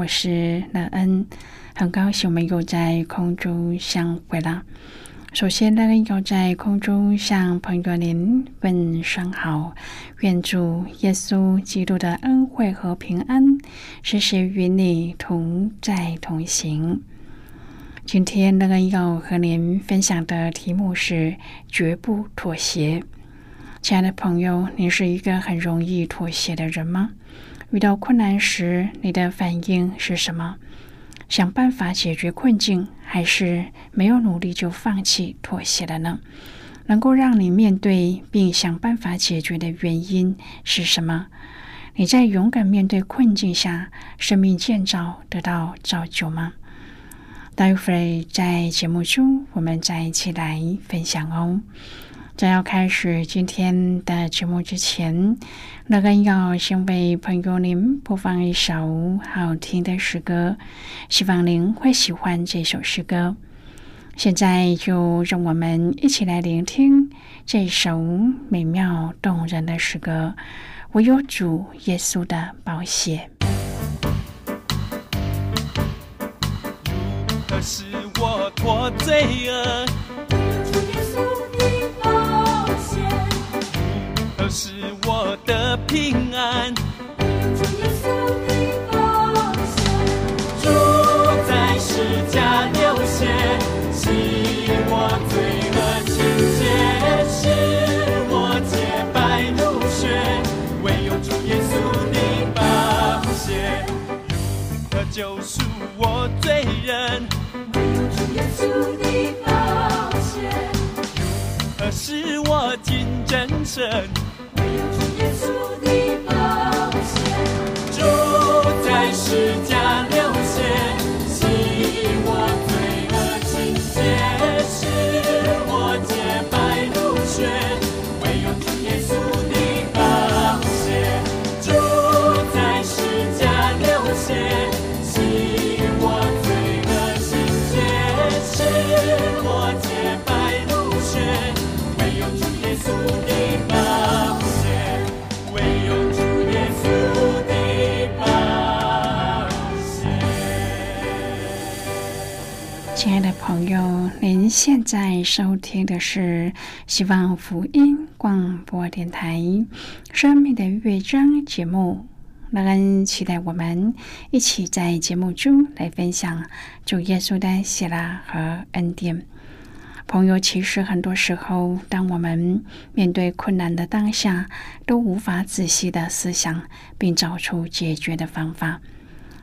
我是乐恩。很高兴我们又在空中相会了。首先，呢，要在空中向朋友您问声好，愿主耶稣基督的恩惠和平安时时与你同在同行。今天，呢，要和您分享的题目是绝不妥协。亲爱的朋友，你是一个很容易妥协的人吗？遇到困难时，你的反应是什么？想办法解决困境，还是没有努力就放弃妥协了呢？能够让你面对并想办法解决的原因是什么？你在勇敢面对困境下，生命建造得到造就吗？待会儿在节目中，我们再一起来分享哦。在要开始今天的节目之前，乐恩要先为朋友您播放一首好听的诗歌，希望您会喜欢这首诗歌。现在就让我们一起来聆听这首美妙动人的诗歌。我有主耶稣的宝血。可是我脱罪恶。是我的平安。主在世家流血，洗我罪恶清洁，使我洁白如雪。唯有主耶稣的宝血，如何救赎我罪人？唯有主耶稣的宝血，如何使我进真神？耶您现在收听的是希望福音广播电台《生命的乐章》节目。乐恩期待我们一起在节目中来分享主耶稣的喜乐和恩典。朋友，其实很多时候，当我们面对困难的当下，都无法仔细的思想并找出解决的方法。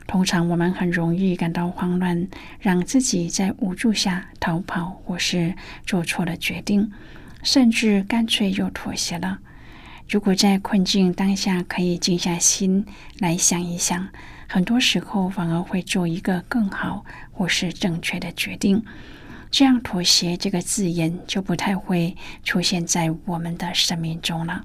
通常我们很容易感到慌乱，让自己在无助下逃跑，或是做错了决定，甚至干脆又妥协了。如果在困境当下可以静下心来想一想，很多时候反而会做一个更好或是正确的决定。这样妥协这个字眼就不太会出现在我们的生命中了。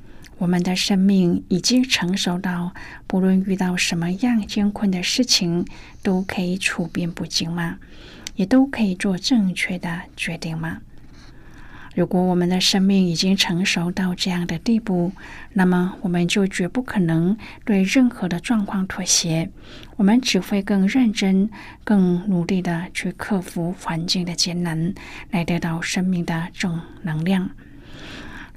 我们的生命已经成熟到，不论遇到什么样艰困的事情，都可以处变不惊吗？也都可以做正确的决定吗？如果我们的生命已经成熟到这样的地步，那么我们就绝不可能对任何的状况妥协。我们只会更认真、更努力的去克服环境的艰难，来得到生命的正能量。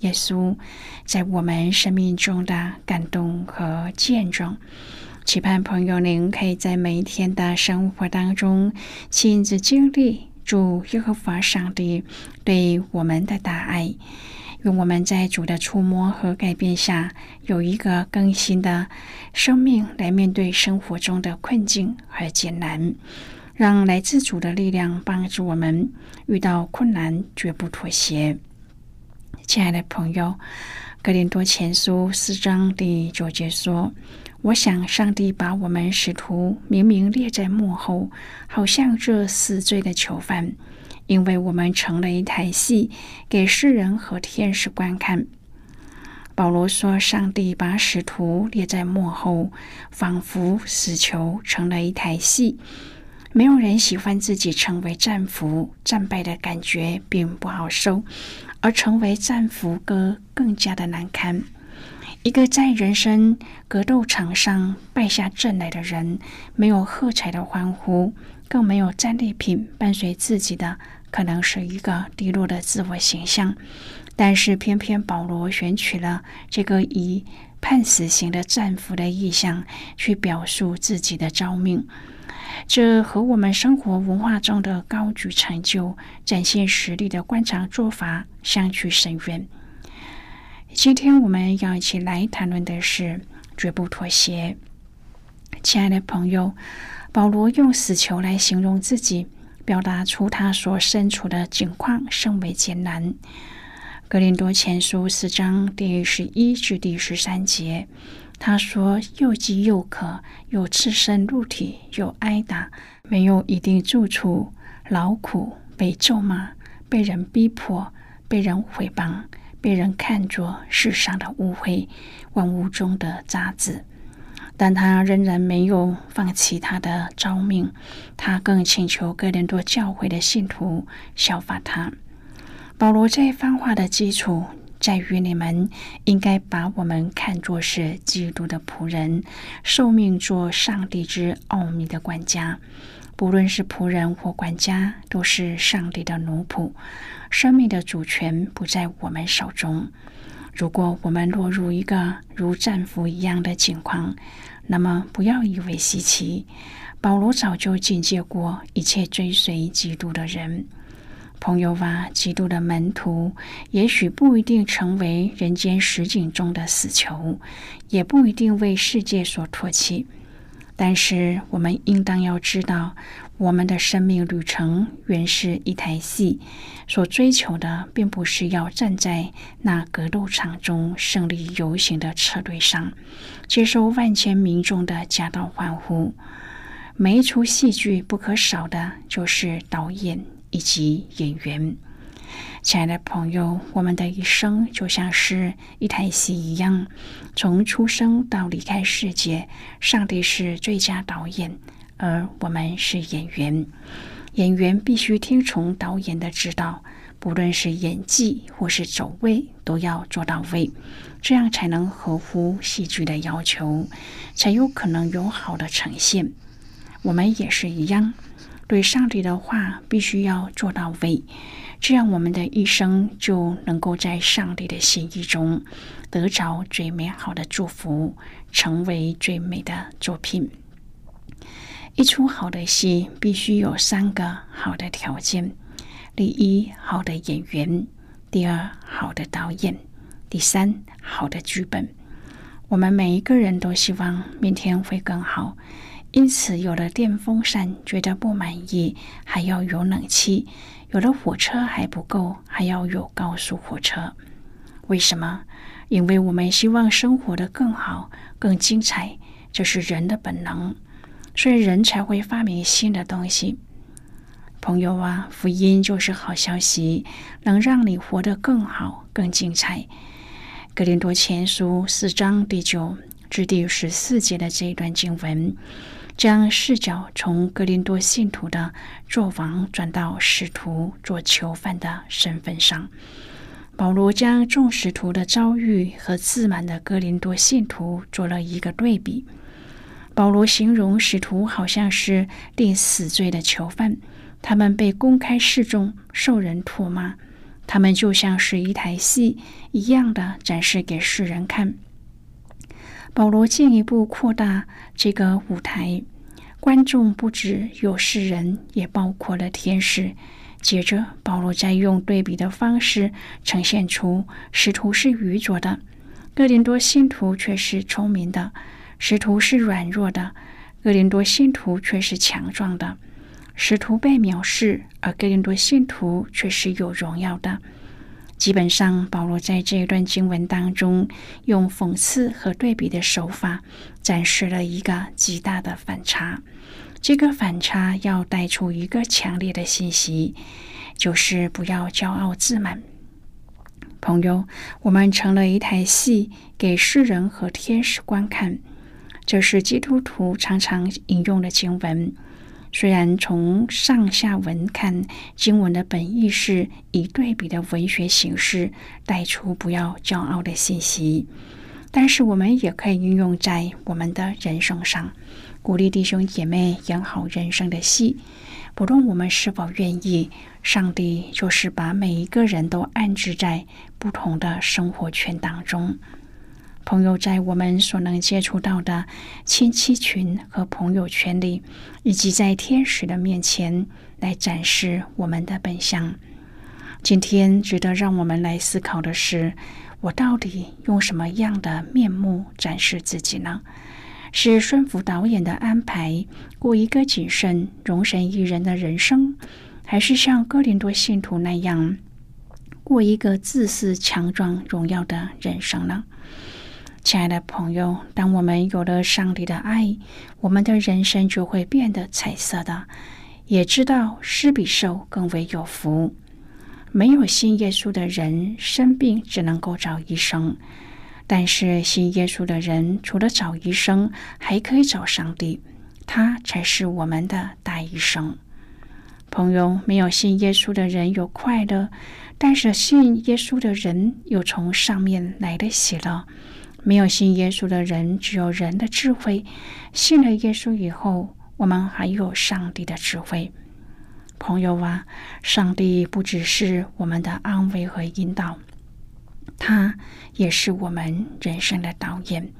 耶稣在我们生命中的感动和见证。期盼朋友您可以在每一天的生活当中亲自经历主耶和华上帝对我们的大爱。用我们在主的触摸和改变下，有一个更新的生命来面对生活中的困境和艰难，让来自主的力量帮助我们遇到困难绝不妥协。亲爱的朋友，《格林多前书》四章第九节说：“我想上帝把我们使徒明明列在幕后，好像这死罪的囚犯。”因为我们成了一台戏，给世人和天使观看。保罗说：“上帝把使徒列在幕后，仿佛死囚成了一台戏。没有人喜欢自己成为战俘，战败的感觉并不好受，而成为战俘哥更加的难堪。一个在人生格斗场上败下阵来的人，没有喝彩的欢呼，更没有战利品伴随自己的。”可能是一个低落的自我形象，但是偏偏保罗选取了这个以判死刑的战俘的意象去表述自己的招命，这和我们生活文化中的高举成就、展现实力的官场做法相去甚远。今天我们要一起来谈论的是绝不妥协。亲爱的朋友，保罗用死囚来形容自己。表达出他所身处的境况甚为艰难。格林多前书四章第十一至第十三节，他说：“又饥又渴，又赤身露体，又挨打，没有一定住处，劳苦，被咒骂，被人逼迫，被人毁谤，被人看作世上的污秽，万物中的渣滓。”但他仍然没有放弃他的召命，他更请求哥林多教会的信徒效法他。保罗这一番话的基础在于，你们应该把我们看作是基督的仆人，受命做上帝之奥秘的管家。不论是仆人或管家，都是上帝的奴仆，生命的主权不在我们手中。如果我们落入一个如战俘一样的境况，那么不要以为稀奇。保罗早就警戒过一切追随基督的人。朋友啊，基督的门徒也许不一定成为人间实景中的死囚，也不一定为世界所唾弃。但是我们应当要知道。我们的生命旅程原是一台戏，所追求的并不是要站在那格斗场中胜利游行的车队上，接受万千民众的夹道欢呼。每一出戏剧不可少的就是导演以及演员。亲爱的朋友，我们的一生就像是一台戏一样，从出生到离开世界，上帝是最佳导演。而我们是演员，演员必须听从导演的指导，不论是演技或是走位，都要做到位，这样才能合乎戏剧的要求，才有可能有好的呈现。我们也是一样，对上帝的话必须要做到位，这样我们的一生就能够在上帝的心意中得着最美好的祝福，成为最美的作品。一出好的戏必须有三个好的条件：第一，好的演员；第二，好的导演；第三，好的剧本。我们每一个人都希望明天会更好，因此有了电风扇觉得不满意，还要有冷气；有了火车还不够，还要有高速火车。为什么？因为我们希望生活的更好、更精彩，这是人的本能，所以人才会发明新的东西。朋友啊，福音就是好消息，能让你活得更好、更精彩。格林多前书四章第九至第十四节的这一段经文。将视角从格林多信徒的作王转到使徒做囚犯的身份上。保罗将众使徒的遭遇和自满的格林多信徒做了一个对比。保罗形容使徒好像是定死罪的囚犯，他们被公开示众，受人唾骂，他们就像是一台戏一样的展示给世人看。保罗进一步扩大这个舞台，观众不止有世人，也包括了天使。接着，保罗再用对比的方式呈现出使徒是愚拙的，哥林多信徒却是聪明的；使徒是软弱的，哥林多信徒却是强壮的；使徒被藐视，而哥林多信徒却是有荣耀的。基本上，保罗在这一段经文当中，用讽刺和对比的手法，展示了一个极大的反差。这个反差要带出一个强烈的信息，就是不要骄傲自满。朋友，我们成了一台戏，给世人和天使观看。这是基督徒常常引用的经文。虽然从上下文看，经文的本意是以对比的文学形式带出不要骄傲的信息，但是我们也可以运用在我们的人生上，鼓励弟兄姐妹演好人生的戏。不论我们是否愿意，上帝就是把每一个人都安置在不同的生活圈当中。朋友在我们所能接触到的亲戚群和朋友圈里，以及在天使的面前来展示我们的本相。今天值得让我们来思考的是：我到底用什么样的面目展示自己呢？是顺服导演的安排，过一个谨慎、容神一人的人生，还是像哥林多信徒那样过一个自私、强壮、荣耀的人生呢？亲爱的朋友，当我们有了上帝的爱，我们的人生就会变得彩色的。也知道施比受更为有福。没有信耶稣的人生病只能够找医生，但是信耶稣的人除了找医生，还可以找上帝，他才是我们的大医生。朋友，没有信耶稣的人有快乐，但是信耶稣的人有从上面来的喜乐。没有信耶稣的人，只有人的智慧；信了耶稣以后，我们还有上帝的智慧。朋友啊，上帝不只是我们的安慰和引导，他也是我们人生的导演。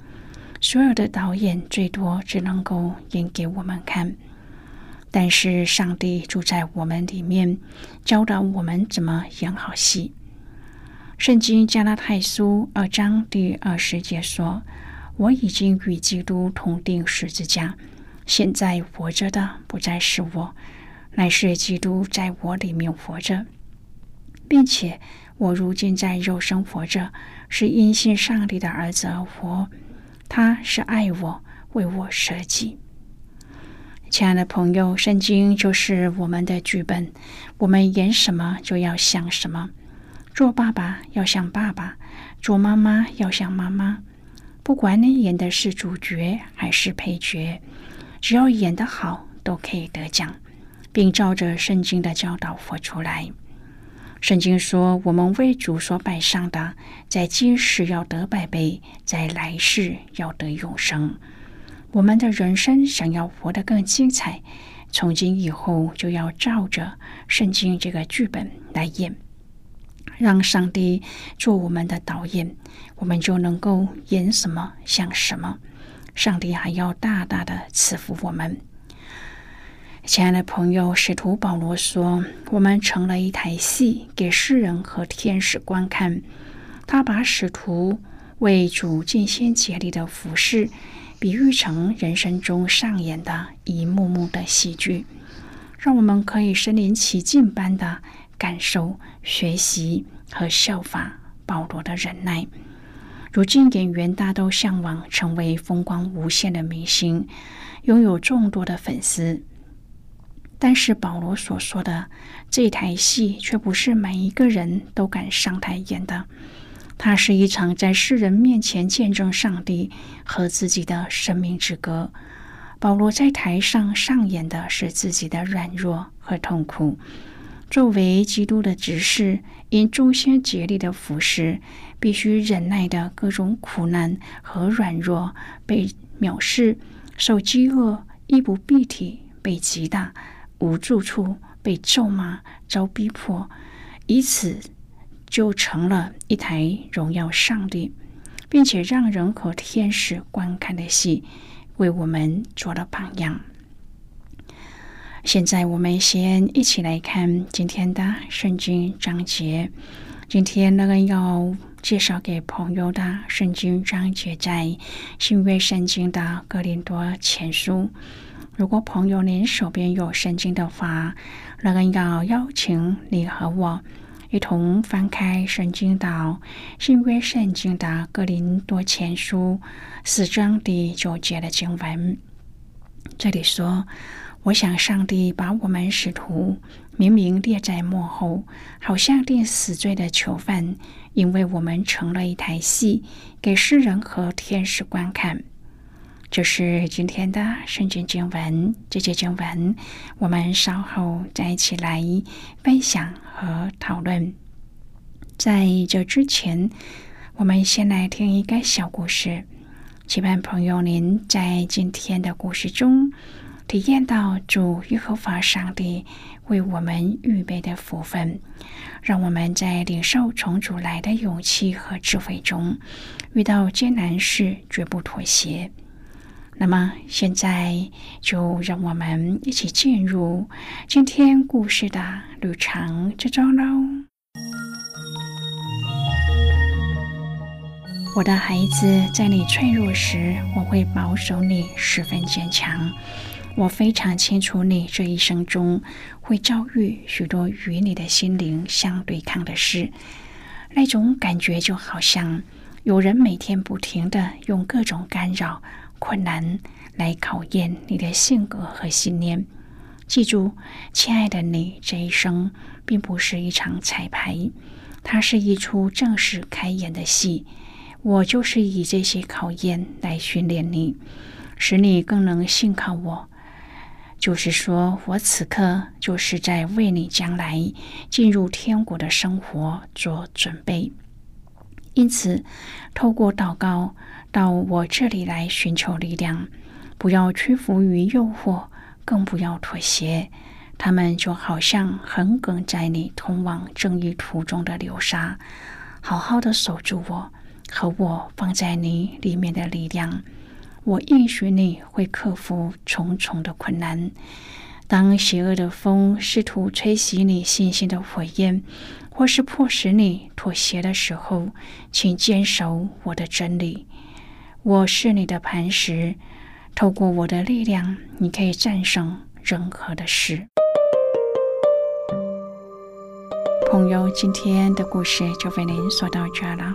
所有的导演最多只能够演给我们看，但是上帝住在我们里面，教导我们怎么演好戏。圣经加拉太书二章第二十节说：“我已经与基督同定十字架，现在活着的不再是我，乃是基督在我里面活着，并且我如今在肉身活着，是因信上帝的儿子而活。他是爱我，为我舍己。”亲爱的朋友，圣经就是我们的剧本，我们演什么就要想什么。做爸爸要像爸爸，做妈妈要像妈妈。不管你演的是主角还是配角，只要演得好，都可以得奖，并照着圣经的教导活出来。圣经说：“我们为主所摆上的，在今世要得百倍，在来世要得永生。”我们的人生想要活得更精彩，从今以后就要照着圣经这个剧本来演。让上帝做我们的导演，我们就能够演什么像什么。上帝还要大大的赐福我们。亲爱的朋友，使徒保罗说：“我们成了一台戏，给世人和天使观看。”他把使徒为主尽心竭力的服侍，比喻成人生中上演的一幕幕的戏剧，让我们可以身临其境般的感受、学习和效法保罗的忍耐。如今，演员大都向往成为风光无限的明星，拥有众多的粉丝。但是，保罗所说的这台戏，却不是每一个人都敢上台演的。它是一场在世人面前见证上帝和自己的生命之歌。保罗在台上上演的是自己的软弱和痛苦。作为基督的执事，因忠心竭力的服侍，必须忍耐的各种苦难和软弱，被藐视、受饥饿、衣不蔽体、被击打、无住处、被咒骂、遭逼迫，以此就成了一台荣耀上帝，并且让人和天使观看的戏，为我们做了榜样。现在我们先一起来看今天的圣经章节。今天那个要介绍给朋友的圣经章节在新约圣经的哥林多前书。如果朋友您手边有圣经的话，那个要邀请你和我一同翻开圣经到新约圣经的哥林多前书四章第九节的经文。这里说。我想，上帝把我们使徒明明列在幕后，好像定死罪的囚犯，因为我们成了一台戏，给世人和天使观看。这是今天的圣经经文，这节经文我们稍后再一起来分享和讨论。在这之前，我们先来听一个小故事，期盼朋友您在今天的故事中。体验到主耶和华上帝为我们预备的福分，让我们在领受从主来的勇气和智慧中，遇到艰难事绝不妥协。那么，现在就让我们一起进入今天故事的旅程之中喽。我的孩子，在你脆弱时，我会保守你十分坚强。我非常清楚，你这一生中会遭遇许多与你的心灵相对抗的事。那种感觉就好像有人每天不停的用各种干扰、困难来考验你的性格和信念。记住，亲爱的你，这一生并不是一场彩排，它是一出正式开演的戏。我就是以这些考验来训练你，使你更能信靠我。就是说，我此刻就是在为你将来进入天国的生活做准备。因此，透过祷告到我这里来寻求力量，不要屈服于诱惑，更不要妥协。他们就好像横亘在你通往正义途中的流沙，好好的守住我和我放在你里面的力量。我应许你会克服重重的困难。当邪恶的风试图吹熄你信心的火焰，或是迫使你妥协的时候，请坚守我的真理。我是你的磐石，透过我的力量，你可以战胜任何的事。朋友，今天的故事就为您说到这了。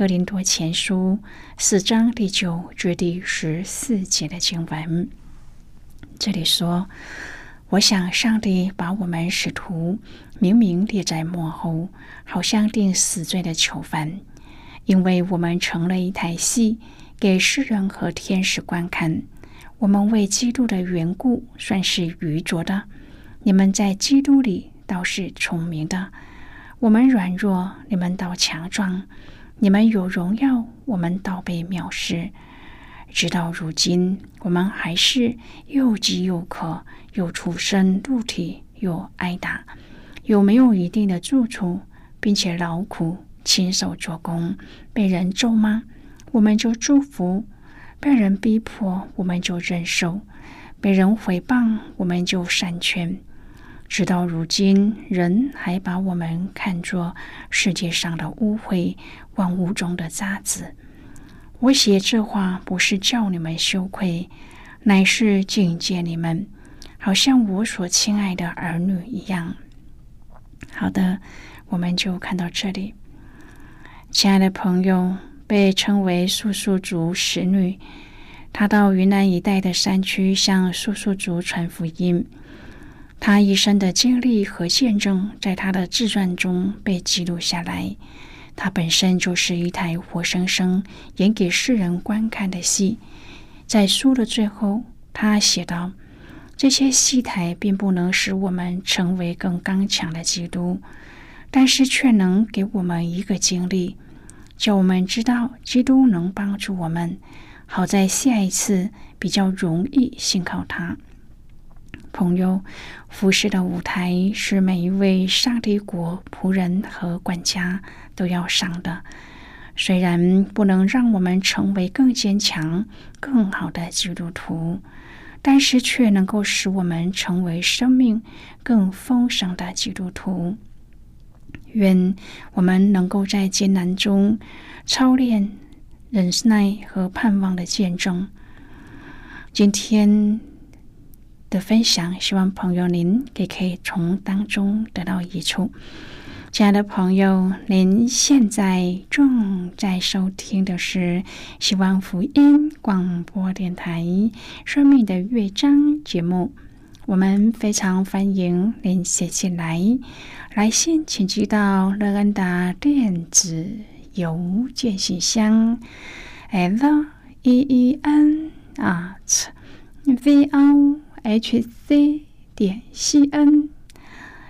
哥林多前书》四章第九至第十四节的经文，这里说：“我想上帝把我们使徒明明列在幕后，好像定死罪的囚犯，因为我们成了一台戏，给世人和天使观看。我们为基督的缘故算是愚拙的，你们在基督里倒是聪明的。我们软弱，你们倒强壮。”你们有荣耀，我们倒被藐视。直到如今，我们还是又饥又渴，又出生入体，又挨打。有没有一定的住处，并且劳苦亲手做工，被人咒骂，我们就祝福；被人逼迫，我们就忍受；被人诽谤，我们就善劝。直到如今，人还把我们看作世界上的污秽，万物中的渣滓。我写这话不是叫你们羞愧，乃是警戒你们，好像我所亲爱的儿女一样。好的，我们就看到这里。亲爱的朋友，被称为素素族使女，她到云南一带的山区向素素族传福音。他一生的经历和见证，在他的自传中被记录下来。他本身就是一台活生生演给世人观看的戏。在书的最后，他写道：“这些戏台并不能使我们成为更刚强的基督，但是却能给我们一个经历，叫我们知道基督能帮助我们，好在下一次比较容易信靠他。”朋友，服饰的舞台是每一位上帝国仆人和管家都要上的。虽然不能让我们成为更坚强、更好的基督徒，但是却能够使我们成为生命更丰盛的基督徒。愿我们能够在艰难中操练忍耐和盼望的见证。今天。的分享，希望朋友您也可以从当中得到益处。亲爱的朋友，您现在正在收听的是希望福音广播电台《生命的乐章》节目。我们非常欢迎您写信来，来信请寄到乐安达电子邮件信箱：l e e n at v o。H c 点 c n。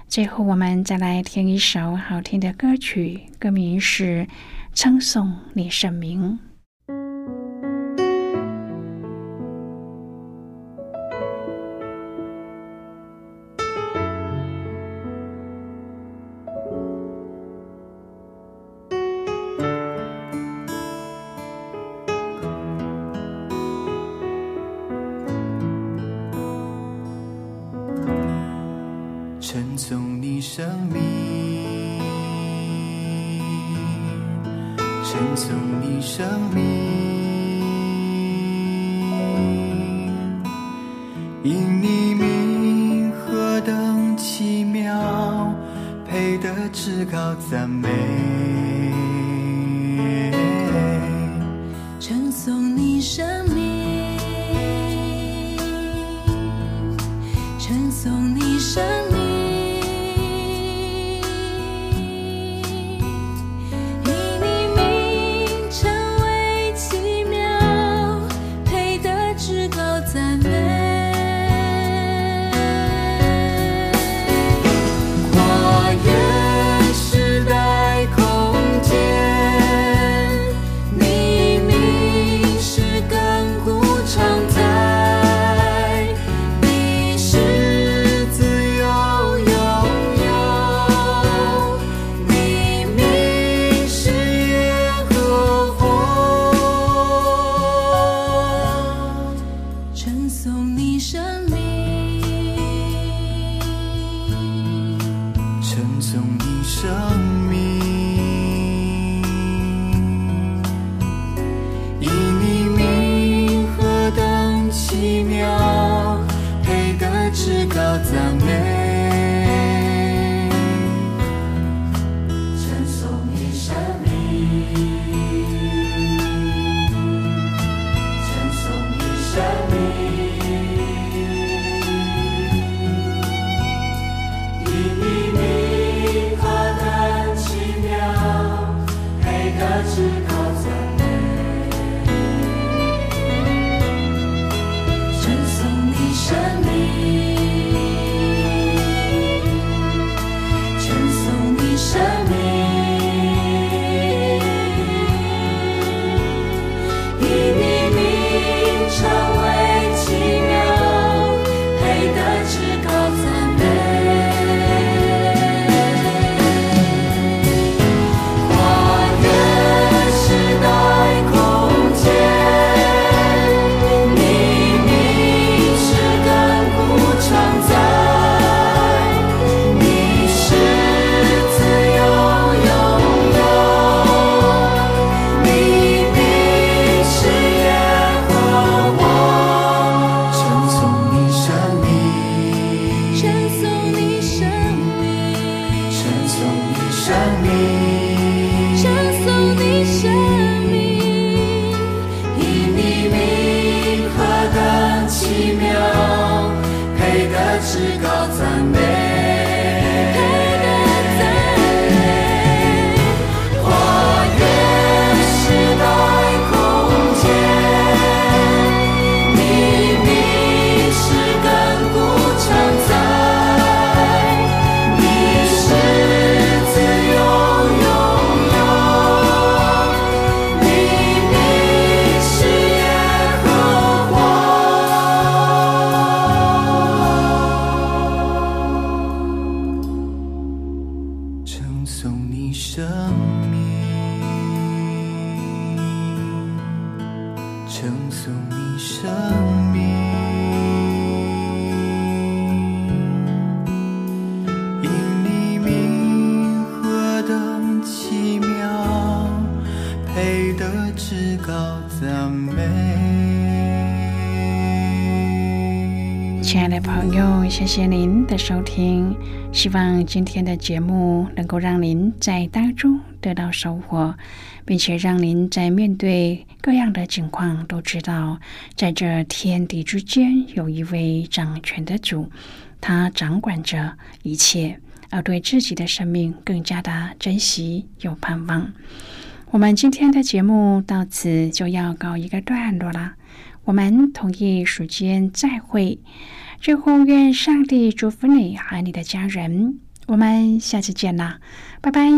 最后，我们再来听一首好听的歌曲，歌名是《称颂李圣名》。生命，因你名何等奇妙，配得至高赞美。谢您的收听。希望今天的节目能够让您在当中得到收获，并且让您在面对各样的情况都知道，在这天地之间有一位掌权的主，他掌管着一切，而对自己的生命更加的珍惜有盼望。我们今天的节目到此就要告一个段落啦。我们同一时间再会。最后，愿上帝祝福你和你的家人。我们下次见啦，拜拜。